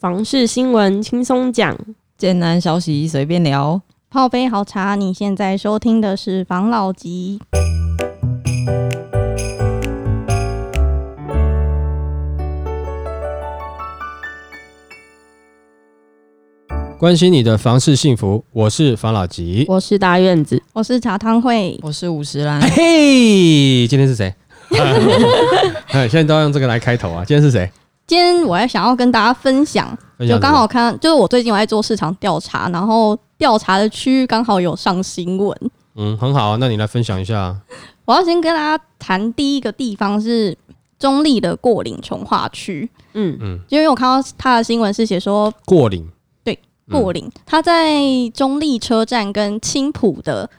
房事新闻轻松讲，简单消息随便聊，泡杯好茶。你现在收听的是房老吉。关心你的房事幸福，我是房老吉。我是大院子，我是茶汤会，我是五十岚。嘿，今天是谁？哎，现在都要用这个来开头啊！今天是谁？今天我还想要跟大家分享，就刚好看，就是我最近我在做市场调查，然后调查的区域刚好有上新闻。嗯，很好啊，那你来分享一下。我要先跟大家谈第一个地方是中立的过岭从化区。嗯嗯，因为我看到他的新闻是写说过岭。对过岭，他在中立车站跟青浦的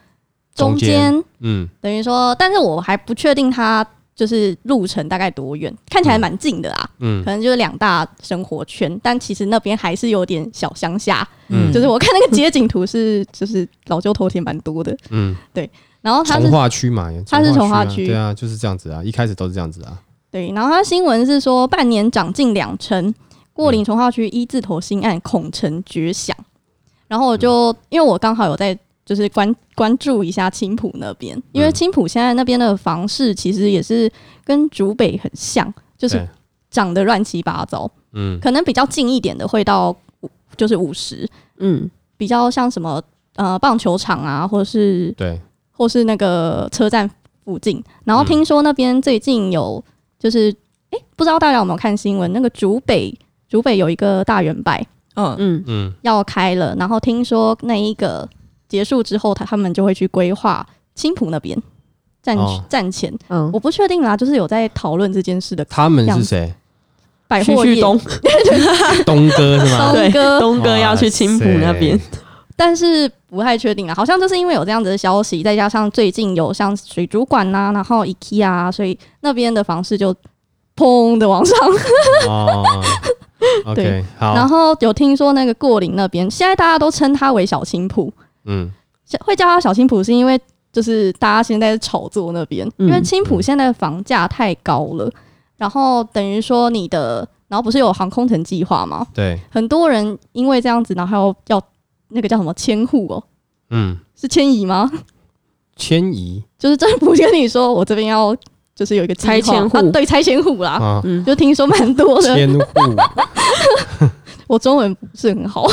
中间，嗯，等于说，但是我还不确定它就是路程大概多远，看起来蛮近的啊，嗯，可能就是两大生活圈，但其实那边还是有点小乡下，嗯，就是我看那个街景图是 就是老旧头田蛮多的，嗯，对，然后它是从化区嘛，它是从化区，对啊，就是这样子啊，一开始都是这样子啊，对，然后它新闻是说半年涨近两成。过岭从化区一字头新案恐成绝响，然后我就因为我刚好有在就是关关注一下青浦那边，因为青浦现在那边的房市其实也是跟竹北很像，就是涨得乱七八糟。嗯，可能比较近一点的会到就是五十，嗯，比较像什么呃棒球场啊，或者是对，或是那个车站附近。然后听说那边最近有就是哎，不知道大家有没有看新闻，那个竹北。竹北有一个大圆柏，嗯嗯嗯，要开了。然后听说那一个结束之后，他他们就会去规划青浦那边站站前。嗯，我不确定啦，就是有在讨论这件事的。他们是谁？百货业东 东哥是吗？东哥东哥要去青浦那边，但是不太确定啊。好像就是因为有这样子的消息，再加上最近有像水族馆呐，然后 IKEA，所以那边的房市就砰的往上。对，好。然后有听说那个过岭那边，现在大家都称它为小青浦。嗯，会叫它小青浦是因为就是大家现在是炒作那边，因为青浦现在的房价太高了。然后等于说你的，然后不是有航空城计划吗？对，很多人因为这样子，然后要那个叫什么迁户哦？嗯，是迁移吗？迁移就是政府跟你说，我这边要。就是有一个拆迁户，对拆迁户啦，嗯，就听说蛮多的。迁户，我中文不是很好，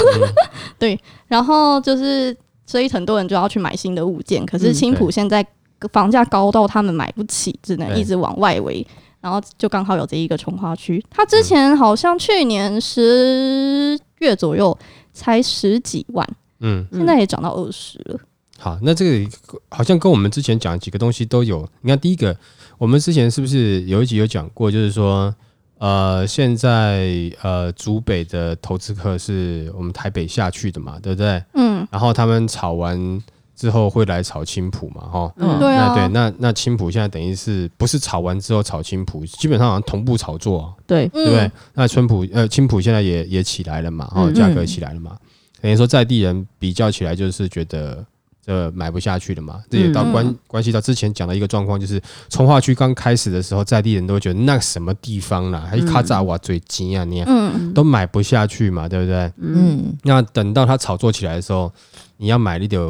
对，然后就是所以很多人就要去买新的物件，可是青浦现在房价高到他们买不起，只能一直往外围，然后就刚好有这一个从化区，它之前好像去年十月左右才十几万，嗯，现在也涨到二十了。好，那这个好像跟我们之前讲几个东西都有，你看第一个。我们之前是不是有一集有讲过？就是说，呃，现在呃，竹北的投资客是我们台北下去的嘛，对不对？嗯。然后他们炒完之后会来炒青浦嘛，哈。嗯。对啊。那对，那那青浦现在等于是不是炒完之后炒青浦，基本上好像同步炒作。对。对不对？那春浦呃青浦现在也也起来了嘛，哈，价格起来了嘛，等于说在地人比较起来就是觉得。呃，买不下去了嘛？这也到关关系到之前讲的一个状况，就是从化区刚开始的时候，在地人都觉得那什么地方啦，还卡扎瓦最近啊，你嗯，都买不下去嘛，对不对？嗯，那等到它炒作起来的时候，你要买一点，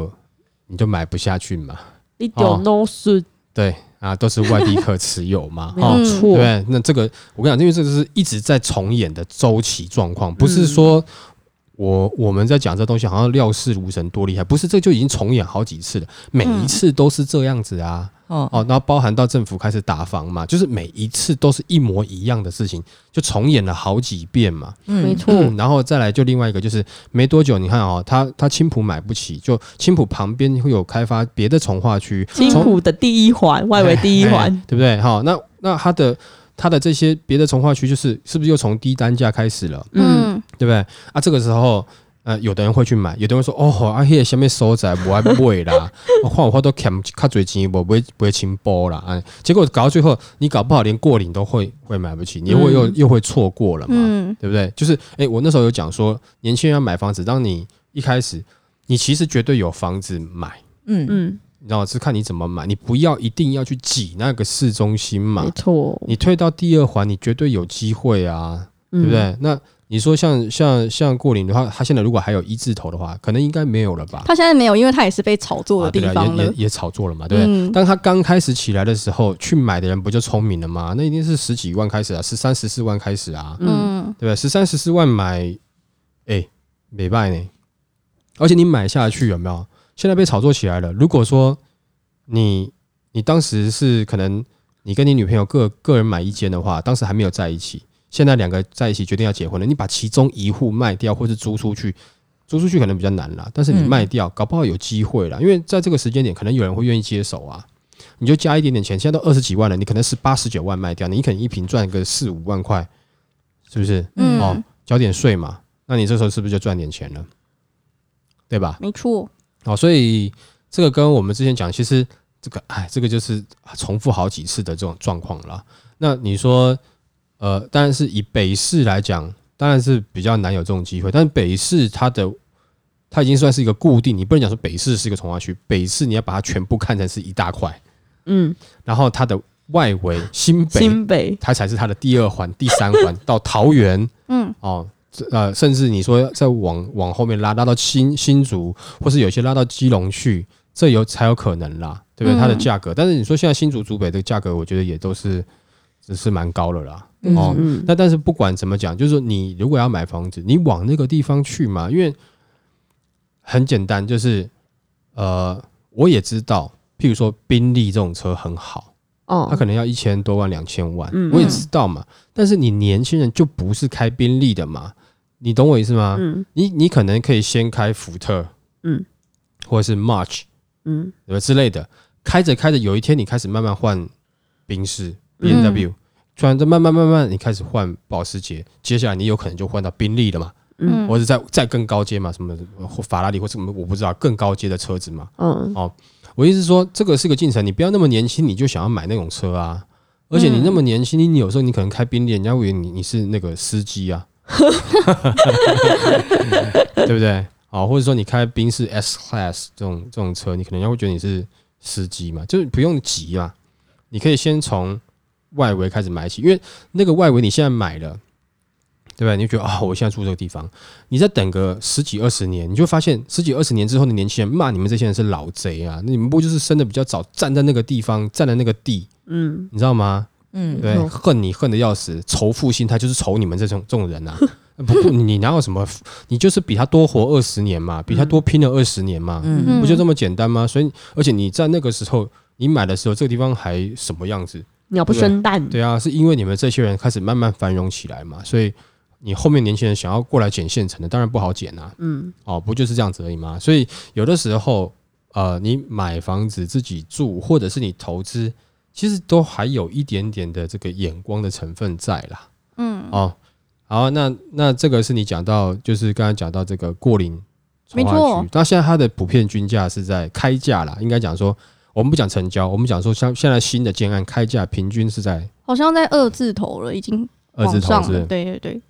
你就买不下去嘛。一点都是对啊，都是外地客持有嘛，没错。对，那这个我跟你讲，因为这个是一直在重演的周期状况，不是说。我我们在讲这东西，好像料事如神多厉害，不是？这就已经重演好几次了，每一次都是这样子啊。哦哦，然后包含到政府开始打房嘛，就是每一次都是一模一样的事情，就重演了好几遍嘛。嗯，没错。然后再来就另外一个，就是没多久，你看哦，他他青浦买不起，就青浦旁边会有开发别的从化区，青浦的第一环，外围第一环，对不对？好，那那他的。它的这些别的从化区，就是是不是又从低单价开始了？嗯，对不对？啊，这个时候，呃，有的人会去买，有的人说，哦，啊，迄个下面收窄，我还不会啦，换我话都看卡最钱，我不会不会清波啦，啊，结果搞到最后，你搞不好连过岭都会会买不起，你会又又会错过了嘛？对不对？就是，哎，我那时候有讲说，年轻人要买房子，当你一开始，你其实绝对有房子买，嗯嗯。你知道是看你怎么买，你不要一定要去挤那个市中心嘛。没错，你退到第二环，你绝对有机会啊，对不对？那你说像像像过岭的话，他现在如果还有一字头的话，可能应该没有了吧？他现在没有，因为他也是被炒作的地方了。也也也炒作了嘛，对不对？嗯当他刚开始起来的时候，去买的人不就聪明了吗？那一定是十几万开始啊，十三十四万开始啊，嗯，嗯，对不对？十三十四万买，哎，没败呢。而且你买下去有没有？现在被炒作起来了。如果说你你当时是可能你跟你女朋友各个人买一间的话，当时还没有在一起，现在两个在一起决定要结婚了，你把其中一户卖掉或是租出去，租出去可能比较难啦，但是你嗯卖掉，搞不好有机会啦，因为在这个时间点，可能有人会愿意接手啊。你就加一点点钱，现在都二十几万了，你可能是八十九万卖掉，你可能一瓶赚个四五万块，是不是？嗯哦，交点税嘛，那你这时候是不是就赚点钱了？对吧？没错，哦，所以这个跟我们之前讲，其实这个哎，这个就是重复好几次的这种状况了。那你说，呃，当然是以北市来讲，当然是比较难有这种机会。但是北市它的它已经算是一个固定，你不能讲说北市是一个从化区，北市你要把它全部看成是一大块，嗯，然后它的外围新北，新北，它才是它的第二环、第三环到桃园。嗯，哦，这呃，甚至你说再往往后面拉，拉到新新竹，或是有些拉到基隆去，这有才有可能啦，对不对？嗯它的价格，但是你说现在新竹、竹北的价格，我觉得也都是只是蛮高了啦。哦嗯，那但是不管怎么讲，就是说你如果要买房子，你往那个地方去嘛，因为很简单，就是呃，我也知道，譬如说宾利这种车很好。它哦，可能要一千多万、两千万，嗯我也知道嘛。但是你年轻人就不是开宾利的嘛，你懂我意思吗？嗯你你可能可以先开福特，嗯，或者是 March 嗯之类的，开着开着，有一天你开始慢慢换宾士、B 嗯 N W，突然这慢慢慢慢你开始换保时捷，接下来你有可能就换到宾利了嘛，嗯或者再再更高阶嘛，什么或法拉利或什么我不知道更高阶的车子嘛。嗯哦我意思是说，这个是个进程，你不要那么年轻你就想要买那种车啊。而且你那么年轻，你你有时候你可能开宾利，人家以为你你是那个司机啊，对不对？好，或者说你开宾士 S Class 这种这种车，你可能人家会觉得你是司机嘛，就是不用急嘛，你可以先从外围开始买起，因为那个外围你现在买了，对不对？你就觉得啊、我现在住这个地方，你再等个十几二十年，你就发现十几二十年之后的年轻人骂你们这些人是老贼啊！那你们不就是生的比较早，站在那个地方，站在那个地，嗯你知道吗？嗯，对，嗯恨你恨的要死，仇富心态就是仇你们这种这种人啊！不不，你哪有什么？你就是比他多活二十年嘛，比他多拼了二十年嘛，嗯不就这么简单吗？所以，而且你在那个时候你买的时候，这个地方还什么样子？鸟不生蛋，对啊，是因为你们这些人开始慢慢繁荣起来嘛，所以你后面年轻人想要过来捡现成的，当然不好捡啊。嗯哦，不就是这样子而已吗？所以有的时候，呃，你买房子自己住，或者是你投资，其实都还有一点点的这个眼光的成分在啦。嗯，哦，好，那那这个是你讲到，就是刚才讲到这个过零没错，那现在它的普遍均价是在开价啦，应该讲说，我们不讲成交，我们讲说像现在新的建案开价平均是在好像在二字头了，已经二字往上了。头是。对对对，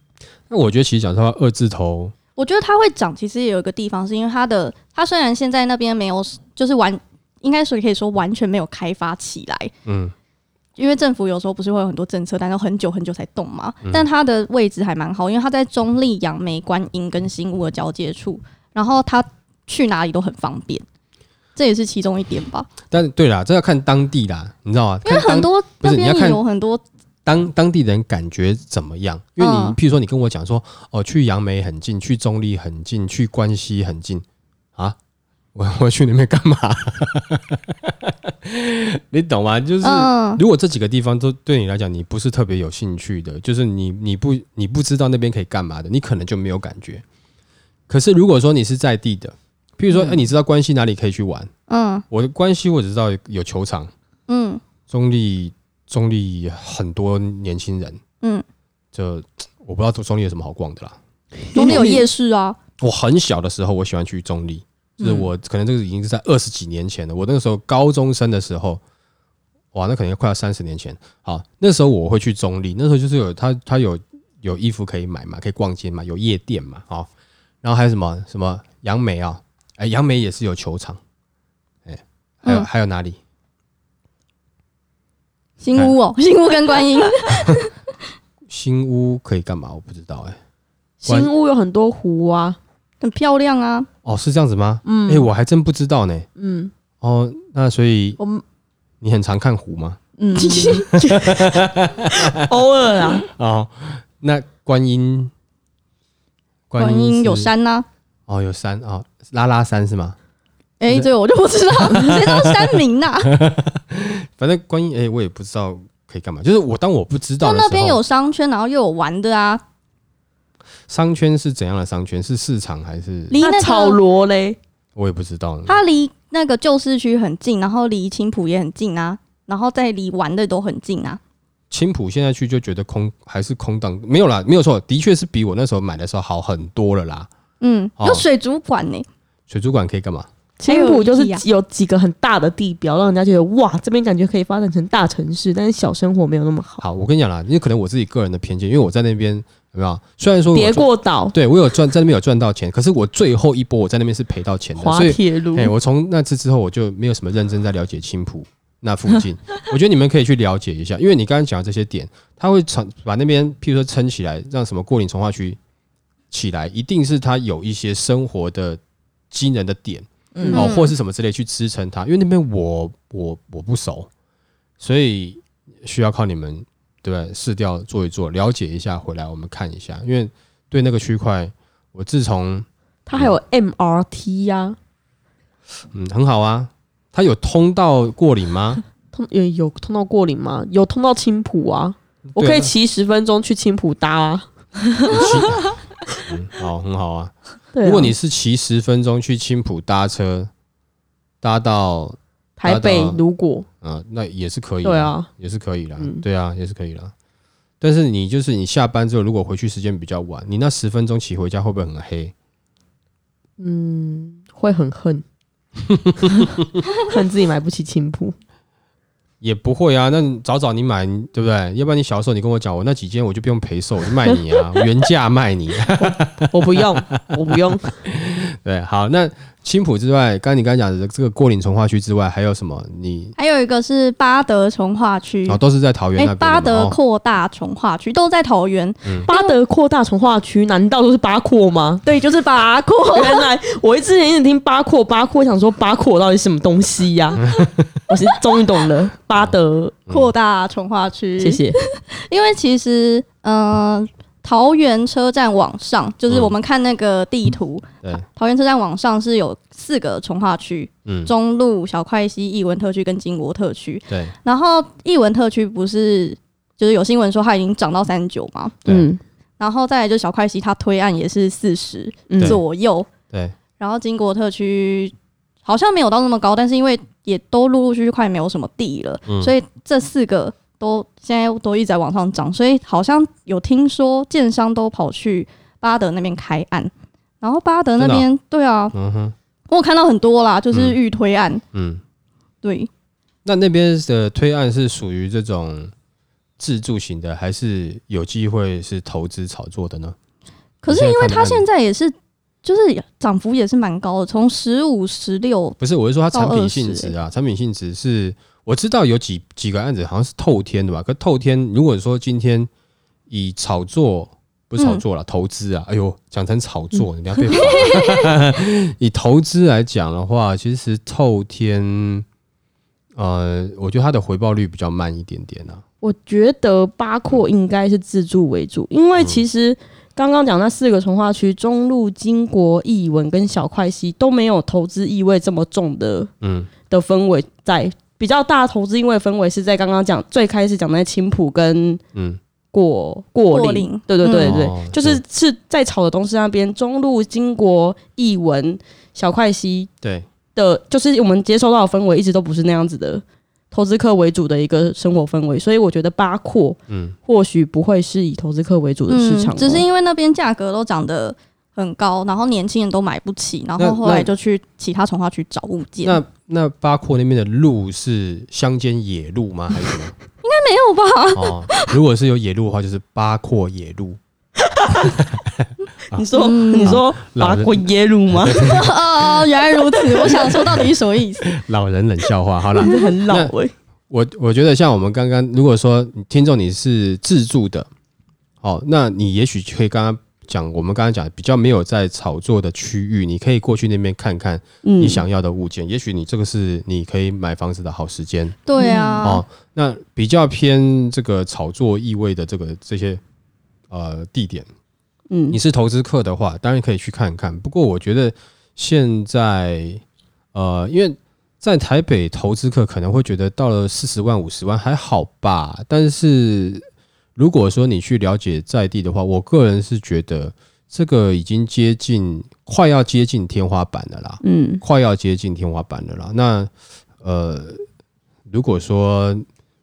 那我觉得其实讲实话，二字头，我觉得它会涨，其实也有一个地方是因为它的，它虽然现在那边没有，就是完，应该是可以说完全没有开发起来，嗯，因为政府有时候不是会有很多政策，但是很久很久才动嘛。嗯但它的位置还蛮好，因为它在中立、杨梅、观音跟新屋的交界处，然后它去哪里都很方便，这也是其中一点吧。但对啦，这要看当地啦，你知道吗？因为很多不是你要看有很多，当当地人感觉怎么样？因为你，嗯譬如说，你跟我讲说，哦，去杨梅很近，去中立很近，去关西很近啊，我我去那边干嘛？你懂吗？就是、嗯如果这几个地方都对你来讲，你不是特别有兴趣的，就是你你不你不知道那边可以干嘛的，你可能就没有感觉。可是如果说你是在地的，譬如说，哎、你知道关西哪里可以去玩？嗯。我的关西我只知道有有球场，嗯。中立中立很多年轻人，嗯，就我不知道中立有什么好逛的啦。中立有夜市啊，我很小的时候，我喜欢去中立，就是嗯我可能这个已经是在二十几年前了。我那个时候高中生的时候，哇，那可能快要三十年前。好，那时候我会去中立，那时候就是有他他有有衣服可以买嘛，可以逛街嘛，有夜店嘛，好，然后还有什么什么杨梅啊，哎，杨梅也是有球场，哎，还有、嗯还有哪里？新屋哦，新屋跟观音，新屋可以干嘛？我不知道哎、关新屋有很多湖啊，很漂亮啊。哦，是这样子吗？嗯哎、我还真不知道呢。嗯，哦，那所以我们你很常看湖吗？嗯，偶尔啊，哦，那观音，观音有山呐、哦，有山哦，拉拉山是吗？哎、是这个我就不知道，谁知道山名呐、反正观音，哎、我也不知道可以干嘛。就是我当我不知道的时候，就那边有商圈，然后又有玩的啊，商圈是怎样的商圈？是市场还是？离那那草个罗嘞，我也不知道呢。它离那个旧市区很近，然后离青浦也很近啊，然后再离玩的都很近啊。青浦现在去就觉得空还是空荡，没有啦，没有错，的确是比我那时候买的时候好很多了啦。嗯，哦有水族馆呢、水族馆可以干嘛？青浦就是还有有几个很大的地标，让人家觉得哇，这边感觉可以发展成大城市，但是小生活没有那么好。好，我跟你讲啦，因为可能我自己个人的偏见，因为我在那边有没有？虽然说我叠赚，过岛、对我有赚在那边有赚到钱，可是我最后一波我在那边是赔到钱的，滑所以铁卢哎、，我从那次之后我就没有什么认真在了解青浦那附近。我觉得你们可以去了解一下，因为你刚刚讲的这些点，它会撑把那边譬如说撑起来，让什么过岭从化区起来，一定是他有一些生活的惊人的点。嗯哦，或是什么之类去支撑他，因为那边我我我不熟，所以需要靠你们对？试调做一做，了解一下，回来我们看一下。因为对那个区块，我自从它还有 MRT 呀、嗯很好啊，它有通到过岭吗？通有有通到过岭吗？有通到青浦啊，我可以骑十分钟去青浦搭啊。好，很好啊。对啊如果你是骑十分钟去青浦搭车，搭到台北搭到如果嗯，那也是可以的，对啊，也是可以啦，嗯对啊，也是可以啦。但是你就是你下班之后，如果回去时间比较晚，你那十分钟骑回家会不会很黑？嗯会很恨，恨自己买不起青浦。也不会啊，那早早你买，对不对？要不然你小时候你跟我讲，我那几件我就不用赔售，我就卖你啊，原价卖你。我不用，我不用。对，好，那青浦之外，刚刚你刚才讲的这个过岭从化区之外，还有什么？你还有一个是巴德从化区，哦，都是在桃园哎、那边的嘛巴德哦扩大从化区都在桃园，巴德扩大从化区，难道都是八扩吗？对，就是巴扩。原来我一之前一直听八扩八扩，想说八扩到底什么东西呀、我是终于懂了，巴德，扩大从化区，谢。谢。因为其实，嗯、桃园车站往上，就是嗯。我们看那个地图，对，桃园车站往上是有四个从化区：嗯，中路、小块西、艺文特区跟金国特区。对，然后艺文特区不是就是有新闻说它已经涨到三十九嘛，对。嗯。然后再来就小块西它推案也是四十左右，对，然后金国特区好像没有到那么高，但是因为也都陆陆续续快没有什么地了，嗯。所以这四个都现在都一直在往上涨，所以好像有听说建商都跑去巴德那边开案，然后巴德那边、对啊，嗯哼，我有看到很多啦，就是嗯。预推案，嗯，对，那那边的推案是属于这种自住型的，还是有机会是投资炒作的呢？可是因为它现在也是。就是涨幅也是蛮高的，从十五、十六，不是，我是说它产品性质啊，产品性质是我知道有几几个案子好像是透天的吧，可透天如果说今天以炒作不是炒作了，投资啊，哎呦，讲成炒作，你要被罚。以投资来讲的话，其实透天，呃，我觉得它的回报率比较慢一点点啊。我觉得八廓应该是自住为主，因为其实刚刚讲那四个从化区，中路、金国、艺文跟小块西都没有投资意味这么重的嗯的氛围在。比较大的投资因为氛围是在刚刚讲最开始讲在青浦跟嗯，过过岭对对对对，哦就是是在炒的东西那边，中路、金国、艺文、小快西对，的，就是我们接收到的氛围一直都不是那样子的，投资客为主的一个生活氛围，所以我觉得八廓嗯。或许不会是以投资客为主的市场哦、嗯只是因为那边价格都涨得很高，然后年轻人都买不起，然那后后来就去其他从化区找物件。那那巴廓那边的路是乡间野路吗？还是什么？应该没有吧？哦，如果是有野路的话，就是巴廓野路。你说、嗯你说老人八扩耶路吗？哦，原来如此。我想说，到底是什么意思？老人冷笑话。好了，这 很老我我觉得像我们刚刚，如果说听众你是自助的，哦，那你也许可以刚刚讲我们刚才讲比较没有在炒作的区域，你可以过去那边看看嗯你想要的物件，也许你这个是你可以买房子的好时间对啊，哦。那比较偏这个炒作意味的这个这些呃地点，嗯你是投资客的话，当然可以去看看。不过我觉得现在呃，因为在台北投资客可能会觉得到了四十万、五十万还好吧，但是如果说你去了解在地的话，我个人是觉得这个已经接近快要接近天花板了啦，嗯快要接近天花板了啦。那呃，如果说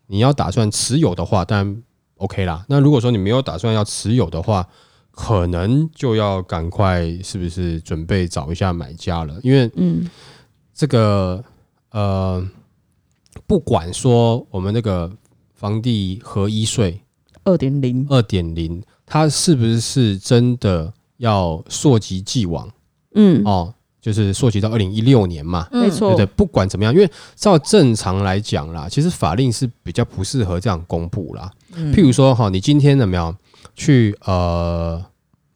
你要打算持有的话，当然 OK 啦。那如果说你没有打算要持有的话，可能就要赶快是不是准备找一下买家了？因为嗯这个呃，不管说我们那个房地合一税二点零，二点零，它是不是真的要溯及既往嗯，哦？就是溯及到二零一六年嘛，嗯没错对不对？不管怎么样，因为照正常来讲啦，其实法令是比较不适合这样公布啦。嗯譬如说哈，你今天怎么样去呃，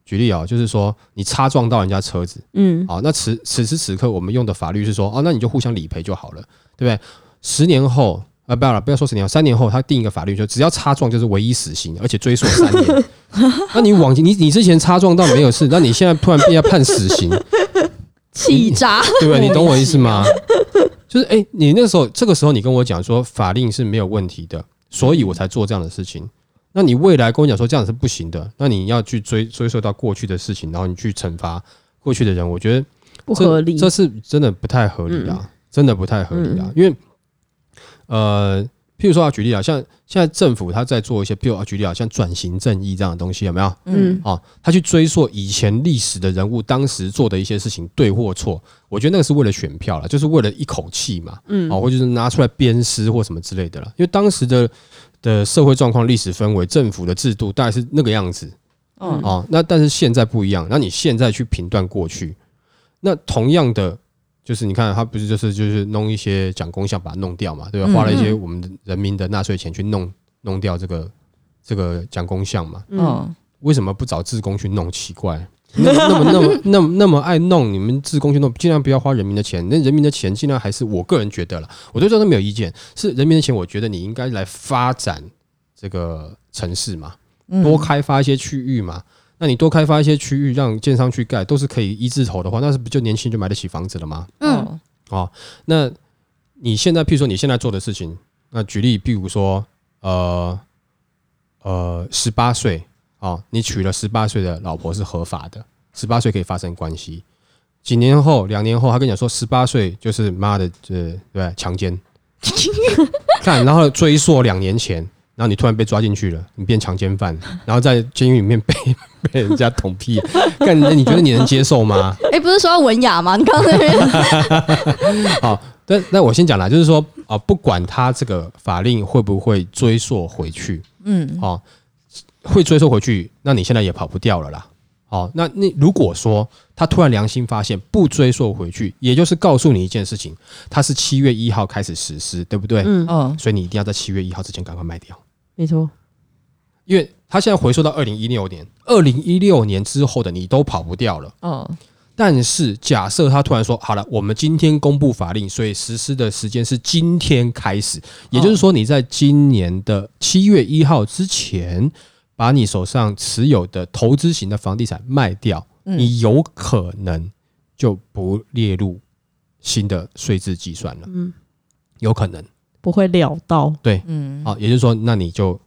举例啊，就是说你擦撞到人家车子，嗯好，那此此时此刻我们用的法律是说，哦，那你就互相理赔就好了，对不对？十年后啊，不要了，不要说十年后，三年后他定一个法律，就只要擦撞就是唯一死刑，而且追溯三年。那你往你你之前擦撞到没有事，那你现在突然被要判死刑，气炸，对不对？你懂我意思吗？就是哎、你那时候这个时候你跟我讲说法令是没有问题的，所以我才做这样的事情。那你未来跟我讲说这样是不行的，那你要去追追溯到过去的事情，然后你去惩罚过去的人，我觉得不合理，这是真的不太合理啊，真的不太合理啊。因为呃，譬如说啊，举例啊，像现在政府他在做一些，譬如啊，举例啊，像转型正义这样的东西，有没有？嗯。啊，他去追溯以前历史的人物当时做的一些事情对或错，我觉得那个是为了选票了，就是为了一口气嘛，嗯。啊，或者是拿出来鞭尸或什么之类的了。因为当时的的社会状况、历史氛围、政府的制度大概是那个样子，嗯哦，那但是现在不一样，那你现在去评断过去，那同样的就是你看他不是就是就是弄一些讲功项把它弄掉嘛，对吧？嗯花了一些我们的人民的纳税钱去弄弄掉这个这个讲功项嘛，嗯嗯，为什么不找志工去弄？奇怪。那么那么那么那么爱弄，你们志工去弄，尽量不要花人民的钱。那人民的钱尽量还是我个人觉得了，我对这都没有意见。是人民的钱，我觉得你应该来发展这个城市嘛，嗯多开发一些区域嘛。那你多开发一些区域，让建商去盖，都是可以一字头的话，那是不就年轻人就买得起房子了吗？嗯哦哦，那你现在，譬如说你现在做的事情，那举例，譬如说，呃呃，十八岁哦，你娶了十八岁的老婆是合法的，十八岁可以发生关系。几年后，两年后，他跟你讲说，十八岁就是妈的，这对强奸，看，然后追溯两年前，然后你突然被抓进去了，你变强奸犯，然后在监狱里面被被人家捅屁，干，那你觉得你能接受吗？哎，不是说要文雅吗？你刚刚那边，好，但那我先讲啦，就是说啊、不管他这个法令会不会追溯回去，嗯哦，会追溯回去，那你现在也跑不掉了啦。好、那那如果说他突然良心发现不追溯回去，也就是告诉你一件事情，他是七月一号开始实施，对不对？嗯，哦所以你一定要在七月一号之前赶快卖掉，没错，因为他现在回溯到二零一六年，二零一六年之后的你都跑不掉了。哦。但是假设他突然说好了，我们今天公布法令，所以实施的时间是今天开始，也就是说你在今年的七月一号之前，把你手上持有的投资型的房地产卖掉，嗯。你有可能就不列入新的税制计算了，嗯，有可能。不会料到，对嗯好，也就是说，那你就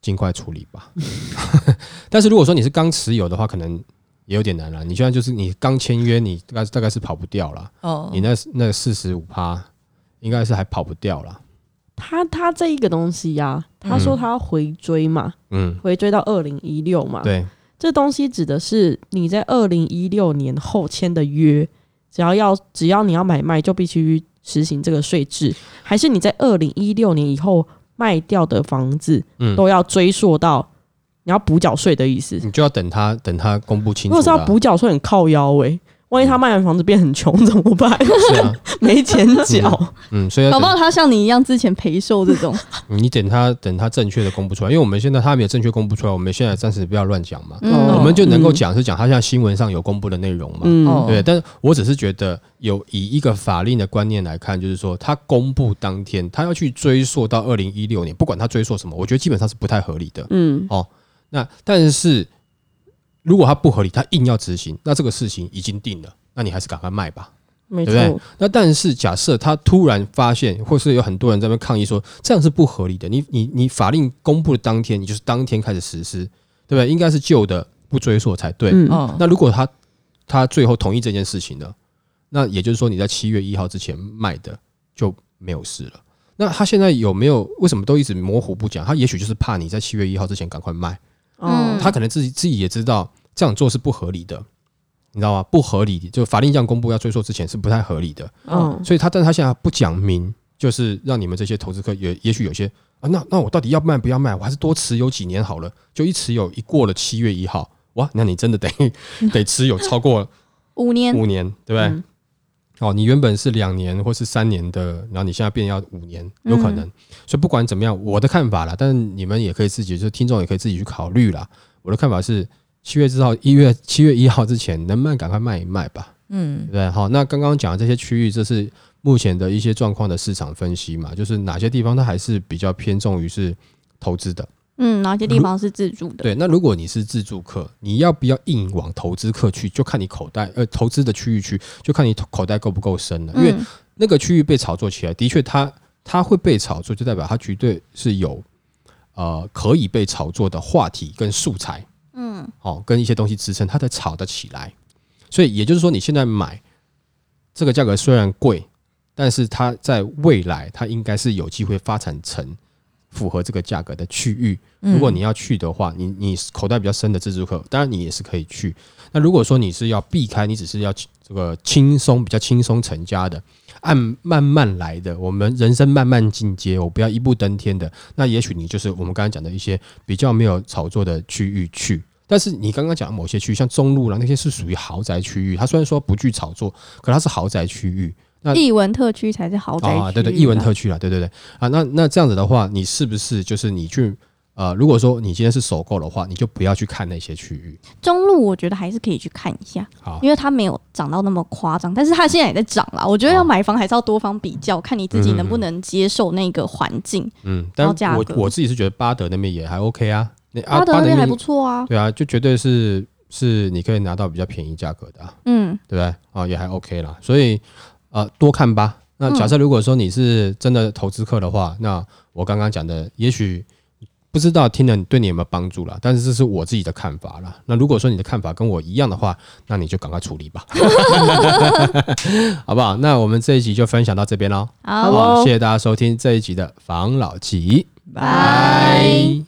尽快处理吧。但是如果说你是刚持有的话，可能也有点难了。你现在就是你刚签约，你大概大概是跑不掉了。哦你那那四十五趴，应该是还跑不掉了。他他这一个东西呀、他说他要回追嘛，嗯，回追到二零一六嘛，对，这东西指的是你在二零一六年后签的约，只要要只要你要买卖，就必须实行这个税制，还是你在二零一六年以后卖掉的房子，嗯都要追溯到你要补缴税的意思。你就要等他等他公布清楚了。如果是要补缴税，很靠腰诶、万一他卖完房子变很穷怎么办？是啊，没钱缴。嗯，所以搞不好他像你一样之前陪售这种，你等他等他正确的公布出来，因为我们现在他没有正确公布出来，我们现在暂时不要乱讲嘛。嗯我们就能够讲是讲他现在新闻上有公布的内容嘛。对，但是我只是觉得有以一个法令的观念来看，就是说他公布当天，他要去追溯到二零一六年，不管他追溯什么，我觉得基本上是不太合理的。嗯，哦那但是如果他不合理，他硬要执行，那这个事情已经定了，那你还是赶快卖吧。没对不对错，那但是假设他突然发现，或是有很多人在那边抗议说这样是不合理的，你你你法令公布的当天，你就是当天开始实施，对不对？应该是旧的不追溯才对。那如果他他最后同意这件事情呢，那也就是说你在七月一号之前卖的就没有事了。那他现在有没有为什么都一直模糊不讲？他也许就是怕你在七月一号之前赶快卖，哦嗯，他可能自己自己也知道这样做是不合理的，你知道吗？不合理，就法令这样公布要追溯之前是不太合理的。嗯，所以他，但是他现在不讲明，就是让你们这些投资客也也许有些啊，那那我到底要卖不要卖？我还是多持有几年好了。就一持有一过了七月一号，哇，那你真的得 得持有超过五年，五年，对不对？嗯哦，你原本是两年或是三年的，然后你现在变要五年，有可能。所以不管怎么样，我的看法啦，但是你们也可以自己，就是听众也可以自己去考虑啦。我的看法是，七月之后，一月七月一号之前，能卖赶快卖一卖吧。对嗯不对？好，那刚刚讲的这些区域，这是目前的一些状况的市场分析嘛，就是哪些地方它还是比较偏重于是投资的。嗯，哪些地方是自助的？对，那如果你是自助客，你要不要硬往投资客去，就看你口袋呃投资的区域去，就看你口袋够不够深了。因为嗯那个区域被炒作起来，的确它它会被炒作，就代表它绝对是有呃可以被炒作的话题跟素材。嗯哦，跟一些东西支撑，它才炒得起来。所以也就是说，你现在买这个价格虽然贵，但是它在未来它应该是有机会发展成符合这个价格的区域。如果你要去的话，你你口袋比较深的自助客，当然你也是可以去。那如果说你是要避开，你只是要这个轻松比较轻松成家的，按慢慢来的，我们人生慢慢进阶，我不要一步登天的，那也许你就是我们刚才讲的一些比较没有炒作的区域去。但是你刚刚讲的某些区域，像中路啦那些是属于豪宅区域，它虽然说不具炒作，可它是豪宅区域。那艺文特区才是豪宅啊，对对，区艺文特区啊，对对对啊，那那这样子的话，你是不是就是你去呃，如果说你今天是首购的话，你就不要去看那些区域。中路，我觉得还是可以去看一下，好，因为它没有涨到那么夸张，但是它现在也在涨啦。我觉得要买房还是要多方比较，看你自己能不能接受那个环境。嗯，但我我自己是觉得巴德那边也还 OK 啊，那啊巴德那边还不错啊，对啊，就绝对是是你可以拿到比较便宜价格的、啊，嗯，对不对？啊，也还 OK 啦，所以呃多看吧。那假设如果说你是真的投资客的话，那我刚刚讲的，也许不知道听了对你有没有帮助啦，但是这是我自己的看法啦。那如果说你的看法跟我一样的话，那你就赶快处理吧，好不好？那我们这一集就分享到这边喽。好，哦谢谢大家收听这一集的防老集，拜